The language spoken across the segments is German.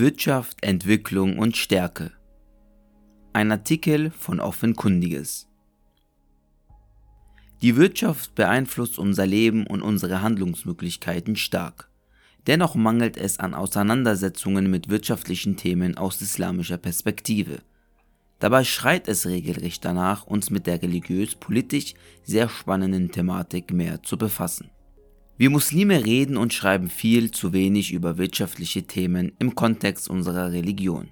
Wirtschaft, Entwicklung und Stärke. Ein Artikel von Offenkundiges. Die Wirtschaft beeinflusst unser Leben und unsere Handlungsmöglichkeiten stark. Dennoch mangelt es an Auseinandersetzungen mit wirtschaftlichen Themen aus islamischer Perspektive. Dabei schreit es regelrecht danach, uns mit der religiös-politisch sehr spannenden Thematik mehr zu befassen. Wir Muslime reden und schreiben viel zu wenig über wirtschaftliche Themen im Kontext unserer Religion.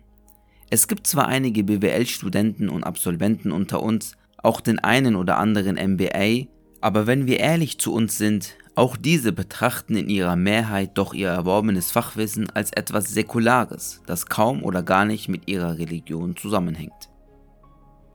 Es gibt zwar einige BWL-Studenten und Absolventen unter uns, auch den einen oder anderen MBA, aber wenn wir ehrlich zu uns sind, auch diese betrachten in ihrer Mehrheit doch ihr erworbenes Fachwissen als etwas Säkulares, das kaum oder gar nicht mit ihrer Religion zusammenhängt.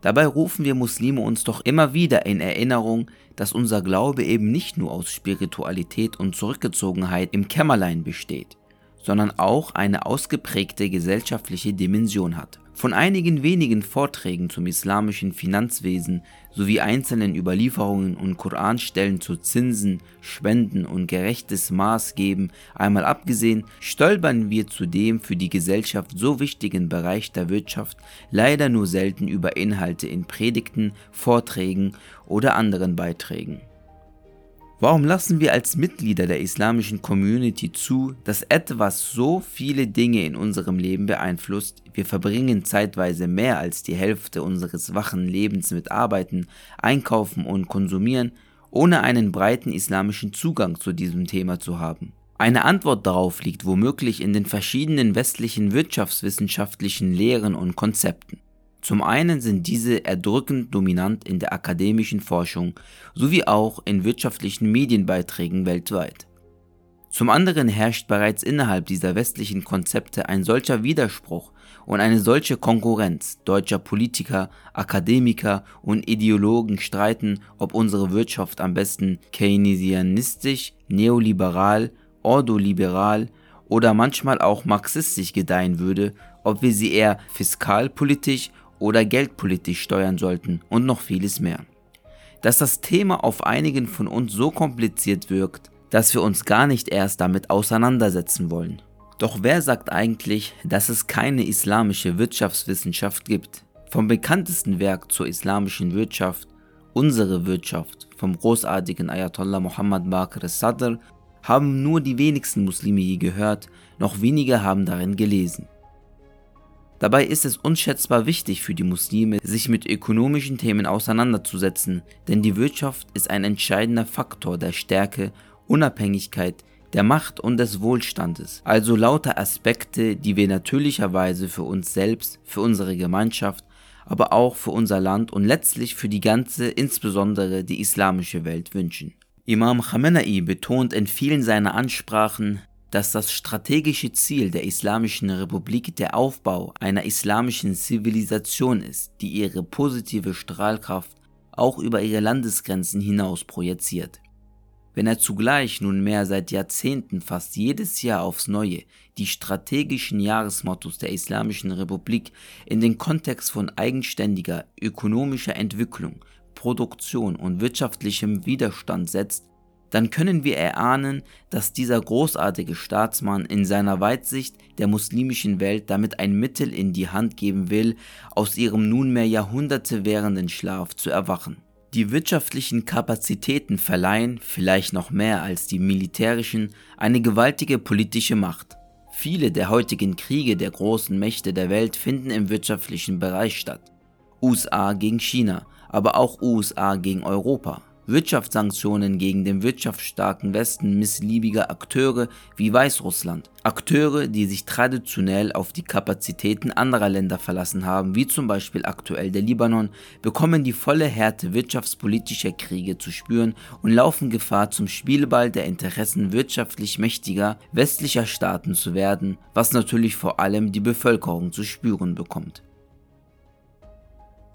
Dabei rufen wir Muslime uns doch immer wieder in Erinnerung, dass unser Glaube eben nicht nur aus Spiritualität und Zurückgezogenheit im Kämmerlein besteht, sondern auch eine ausgeprägte gesellschaftliche Dimension hat. Von einigen wenigen Vorträgen zum islamischen Finanzwesen sowie einzelnen Überlieferungen und Koranstellen zu Zinsen, Spenden und gerechtes Maßgeben einmal abgesehen, stolpern wir zudem für die Gesellschaft so wichtigen Bereich der Wirtschaft leider nur selten über Inhalte in Predigten, Vorträgen oder anderen Beiträgen. Warum lassen wir als Mitglieder der islamischen Community zu, dass etwas so viele Dinge in unserem Leben beeinflusst? Wir verbringen zeitweise mehr als die Hälfte unseres wachen Lebens mit Arbeiten, Einkaufen und Konsumieren, ohne einen breiten islamischen Zugang zu diesem Thema zu haben. Eine Antwort darauf liegt womöglich in den verschiedenen westlichen wirtschaftswissenschaftlichen Lehren und Konzepten. Zum einen sind diese erdrückend dominant in der akademischen Forschung sowie auch in wirtschaftlichen Medienbeiträgen weltweit. Zum anderen herrscht bereits innerhalb dieser westlichen Konzepte ein solcher Widerspruch und eine solche Konkurrenz deutscher Politiker, Akademiker und Ideologen streiten, ob unsere Wirtschaft am besten keynesianistisch, neoliberal, ordoliberal oder manchmal auch marxistisch gedeihen würde, ob wir sie eher fiskalpolitisch oder geldpolitisch steuern sollten und noch vieles mehr. Dass das Thema auf einigen von uns so kompliziert wirkt, dass wir uns gar nicht erst damit auseinandersetzen wollen. Doch wer sagt eigentlich, dass es keine islamische Wirtschaftswissenschaft gibt? Vom bekanntesten Werk zur islamischen Wirtschaft, Unsere Wirtschaft, vom großartigen Ayatollah Muhammad Baqir Sadr, haben nur die wenigsten Muslime je gehört, noch weniger haben darin gelesen. Dabei ist es unschätzbar wichtig für die Muslime, sich mit ökonomischen Themen auseinanderzusetzen, denn die Wirtschaft ist ein entscheidender Faktor der Stärke, Unabhängigkeit, der Macht und des Wohlstandes. Also lauter Aspekte, die wir natürlicherweise für uns selbst, für unsere Gemeinschaft, aber auch für unser Land und letztlich für die ganze, insbesondere die islamische Welt wünschen. Imam Khamenei betont in vielen seiner Ansprachen, dass das strategische Ziel der Islamischen Republik der Aufbau einer islamischen Zivilisation ist, die ihre positive Strahlkraft auch über ihre Landesgrenzen hinaus projiziert. Wenn er zugleich nunmehr seit Jahrzehnten fast jedes Jahr aufs Neue die strategischen Jahresmottos der Islamischen Republik in den Kontext von eigenständiger ökonomischer Entwicklung, Produktion und wirtschaftlichem Widerstand setzt, dann können wir erahnen, dass dieser großartige Staatsmann in seiner Weitsicht der muslimischen Welt damit ein Mittel in die Hand geben will, aus ihrem nunmehr Jahrhunderte währenden Schlaf zu erwachen. Die wirtschaftlichen Kapazitäten verleihen, vielleicht noch mehr als die militärischen, eine gewaltige politische Macht. Viele der heutigen Kriege der großen Mächte der Welt finden im wirtschaftlichen Bereich statt. USA gegen China, aber auch USA gegen Europa. Wirtschaftssanktionen gegen den wirtschaftsstarken Westen missliebiger Akteure wie Weißrussland. Akteure, die sich traditionell auf die Kapazitäten anderer Länder verlassen haben, wie zum Beispiel aktuell der Libanon, bekommen die volle Härte wirtschaftspolitischer Kriege zu spüren und laufen Gefahr, zum Spielball der Interessen wirtschaftlich mächtiger westlicher Staaten zu werden, was natürlich vor allem die Bevölkerung zu spüren bekommt.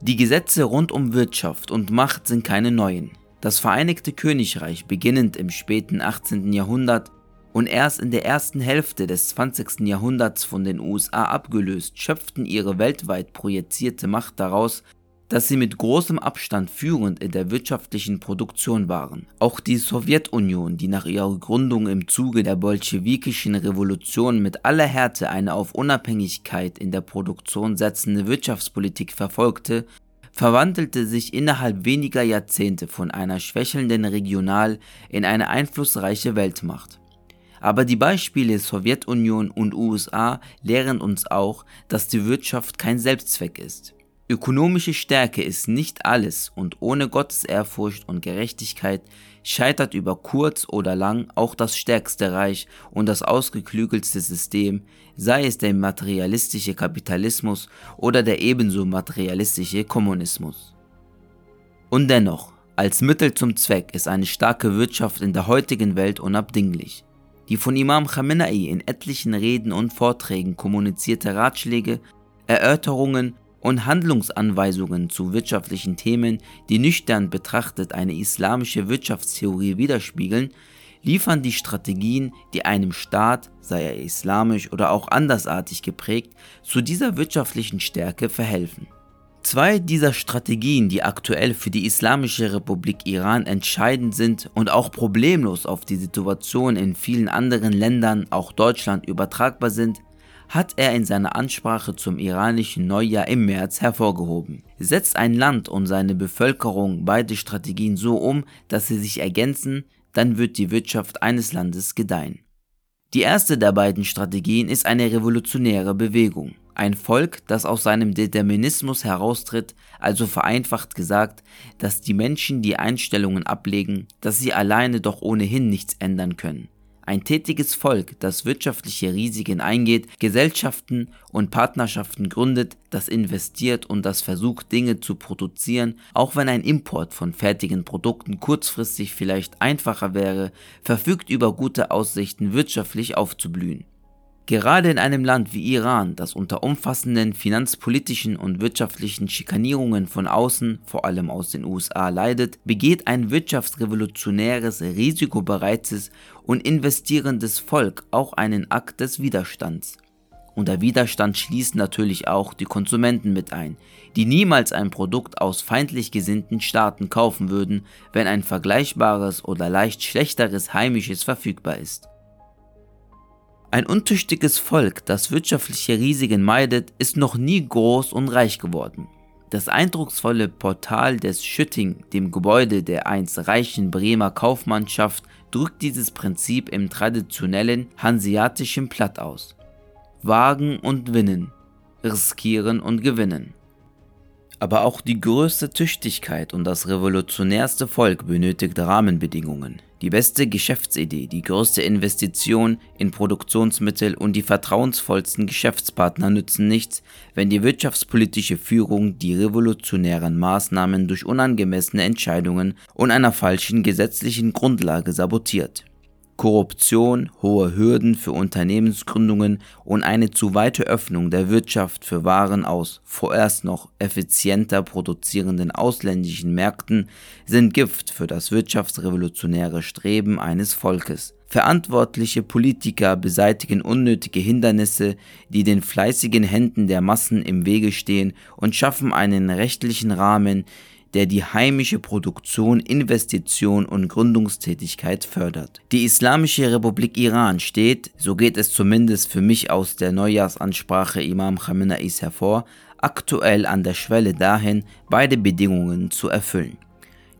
Die Gesetze rund um Wirtschaft und Macht sind keine neuen. Das Vereinigte Königreich beginnend im späten 18. Jahrhundert und erst in der ersten Hälfte des 20. Jahrhunderts von den USA abgelöst, schöpften ihre weltweit projizierte Macht daraus, dass sie mit großem Abstand führend in der wirtschaftlichen Produktion waren. Auch die Sowjetunion, die nach ihrer Gründung im Zuge der bolschewikischen Revolution mit aller Härte eine auf Unabhängigkeit in der Produktion setzende Wirtschaftspolitik verfolgte, verwandelte sich innerhalb weniger Jahrzehnte von einer schwächelnden Regional- in eine einflussreiche Weltmacht. Aber die Beispiele Sowjetunion und USA lehren uns auch, dass die Wirtschaft kein Selbstzweck ist. Ökonomische Stärke ist nicht alles und ohne Gottesehrfurcht und Gerechtigkeit scheitert über kurz oder lang auch das stärkste Reich und das ausgeklügelste System, sei es der materialistische Kapitalismus oder der ebenso materialistische Kommunismus. Und dennoch, als Mittel zum Zweck ist eine starke Wirtschaft in der heutigen Welt unabdinglich. Die von Imam Khamenei in etlichen Reden und Vorträgen kommunizierte Ratschläge, Erörterungen und Handlungsanweisungen zu wirtschaftlichen Themen, die nüchtern betrachtet eine islamische Wirtschaftstheorie widerspiegeln, liefern die Strategien, die einem Staat, sei er islamisch oder auch andersartig geprägt, zu dieser wirtschaftlichen Stärke verhelfen. Zwei dieser Strategien, die aktuell für die Islamische Republik Iran entscheidend sind und auch problemlos auf die Situation in vielen anderen Ländern, auch Deutschland, übertragbar sind, hat er in seiner Ansprache zum iranischen Neujahr im März hervorgehoben. Setzt ein Land und seine Bevölkerung beide Strategien so um, dass sie sich ergänzen, dann wird die Wirtschaft eines Landes gedeihen. Die erste der beiden Strategien ist eine revolutionäre Bewegung. Ein Volk, das aus seinem Determinismus heraustritt, also vereinfacht gesagt, dass die Menschen die Einstellungen ablegen, dass sie alleine doch ohnehin nichts ändern können. Ein tätiges Volk, das wirtschaftliche Risiken eingeht, Gesellschaften und Partnerschaften gründet, das investiert und das versucht Dinge zu produzieren, auch wenn ein Import von fertigen Produkten kurzfristig vielleicht einfacher wäre, verfügt über gute Aussichten wirtschaftlich aufzublühen. Gerade in einem Land wie Iran, das unter umfassenden finanzpolitischen und wirtschaftlichen Schikanierungen von außen, vor allem aus den USA, leidet, begeht ein wirtschaftsrevolutionäres, risikobereites und investierendes Volk auch einen Akt des Widerstands. Unter Widerstand schließt natürlich auch die Konsumenten mit ein, die niemals ein Produkt aus feindlich gesinnten Staaten kaufen würden, wenn ein vergleichbares oder leicht schlechteres heimisches verfügbar ist. Ein untüchtiges Volk, das wirtschaftliche Risiken meidet, ist noch nie groß und reich geworden. Das eindrucksvolle Portal des Schütting, dem Gebäude der einst reichen Bremer Kaufmannschaft, drückt dieses Prinzip im traditionellen hanseatischen Platt aus. Wagen und winnen, riskieren und gewinnen. Aber auch die größte Tüchtigkeit und das revolutionärste Volk benötigt Rahmenbedingungen. Die beste Geschäftsidee, die größte Investition in Produktionsmittel und die vertrauensvollsten Geschäftspartner nützen nichts, wenn die wirtschaftspolitische Führung die revolutionären Maßnahmen durch unangemessene Entscheidungen und einer falschen gesetzlichen Grundlage sabotiert. Korruption, hohe Hürden für Unternehmensgründungen und eine zu weite Öffnung der Wirtschaft für Waren aus vorerst noch effizienter produzierenden ausländischen Märkten sind Gift für das wirtschaftsrevolutionäre Streben eines Volkes. Verantwortliche Politiker beseitigen unnötige Hindernisse, die den fleißigen Händen der Massen im Wege stehen und schaffen einen rechtlichen Rahmen, der die heimische Produktion, Investition und Gründungstätigkeit fördert. Die Islamische Republik Iran steht, so geht es zumindest für mich aus der Neujahrsansprache Imam Khamenei's hervor, aktuell an der Schwelle dahin, beide Bedingungen zu erfüllen.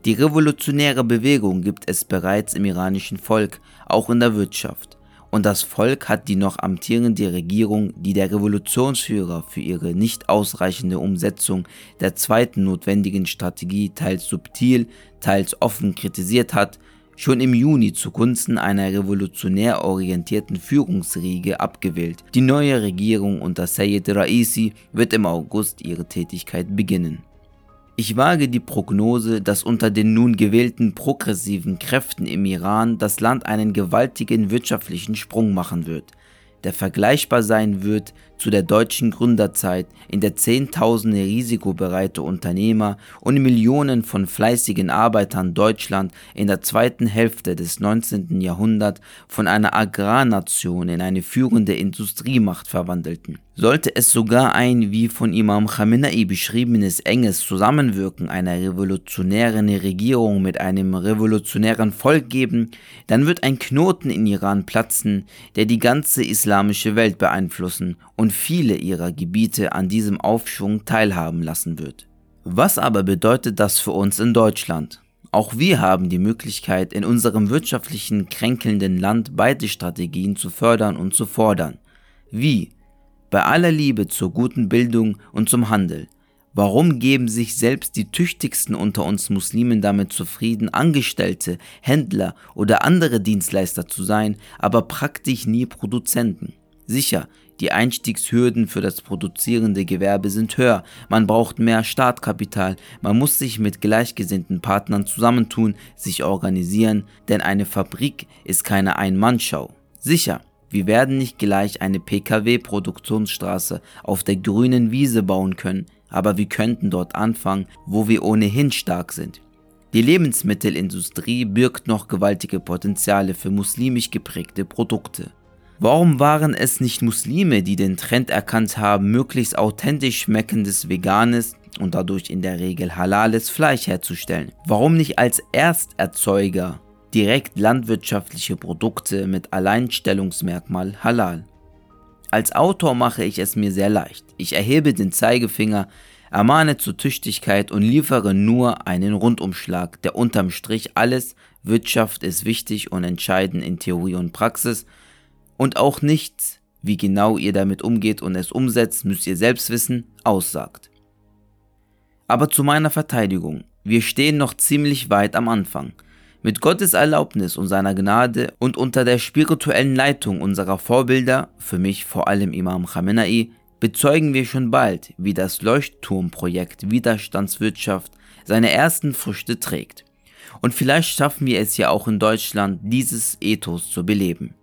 Die revolutionäre Bewegung gibt es bereits im iranischen Volk, auch in der Wirtschaft und das Volk hat die noch amtierende Regierung, die der Revolutionsführer für ihre nicht ausreichende Umsetzung der zweiten notwendigen Strategie teils subtil, teils offen kritisiert hat, schon im Juni zugunsten einer revolutionär orientierten Führungsriege abgewählt. Die neue Regierung unter Sayyid Raisi wird im August ihre Tätigkeit beginnen. Ich wage die Prognose, dass unter den nun gewählten progressiven Kräften im Iran das Land einen gewaltigen wirtschaftlichen Sprung machen wird, der vergleichbar sein wird zu der deutschen Gründerzeit, in der Zehntausende risikobereite Unternehmer und Millionen von fleißigen Arbeitern Deutschland in der zweiten Hälfte des 19. Jahrhunderts von einer Agrarnation in eine führende Industriemacht verwandelten. Sollte es sogar ein, wie von Imam Khamenei beschriebenes enges Zusammenwirken einer revolutionären Regierung mit einem revolutionären Volk geben, dann wird ein Knoten in Iran platzen, der die ganze islamische Welt beeinflussen und viele ihrer Gebiete an diesem Aufschwung teilhaben lassen wird. Was aber bedeutet das für uns in Deutschland? Auch wir haben die Möglichkeit, in unserem wirtschaftlichen kränkelnden Land beide Strategien zu fördern und zu fordern. Wie? Bei aller Liebe zur guten Bildung und zum Handel. Warum geben sich selbst die tüchtigsten unter uns Muslimen damit zufrieden, Angestellte, Händler oder andere Dienstleister zu sein, aber praktisch nie Produzenten? Sicher, die Einstiegshürden für das produzierende Gewerbe sind höher, man braucht mehr Startkapital, man muss sich mit gleichgesinnten Partnern zusammentun, sich organisieren, denn eine Fabrik ist keine Ein-Mann-Schau. Sicher, wir werden nicht gleich eine Pkw-Produktionsstraße auf der grünen Wiese bauen können, aber wir könnten dort anfangen, wo wir ohnehin stark sind. Die Lebensmittelindustrie birgt noch gewaltige Potenziale für muslimisch geprägte Produkte. Warum waren es nicht Muslime, die den Trend erkannt haben, möglichst authentisch schmeckendes veganes und dadurch in der Regel halales Fleisch herzustellen? Warum nicht als Ersterzeuger direkt landwirtschaftliche Produkte mit Alleinstellungsmerkmal Halal. Als Autor mache ich es mir sehr leicht. Ich erhebe den Zeigefinger, ermahne zur Tüchtigkeit und liefere nur einen Rundumschlag, der unterm Strich alles, Wirtschaft ist wichtig und entscheidend in Theorie und Praxis und auch nichts, wie genau ihr damit umgeht und es umsetzt, müsst ihr selbst wissen, aussagt. Aber zu meiner Verteidigung, wir stehen noch ziemlich weit am Anfang. Mit Gottes Erlaubnis und seiner Gnade und unter der spirituellen Leitung unserer Vorbilder, für mich vor allem Imam Khamenei, bezeugen wir schon bald, wie das Leuchtturmprojekt Widerstandswirtschaft seine ersten Früchte trägt. Und vielleicht schaffen wir es ja auch in Deutschland, dieses Ethos zu beleben.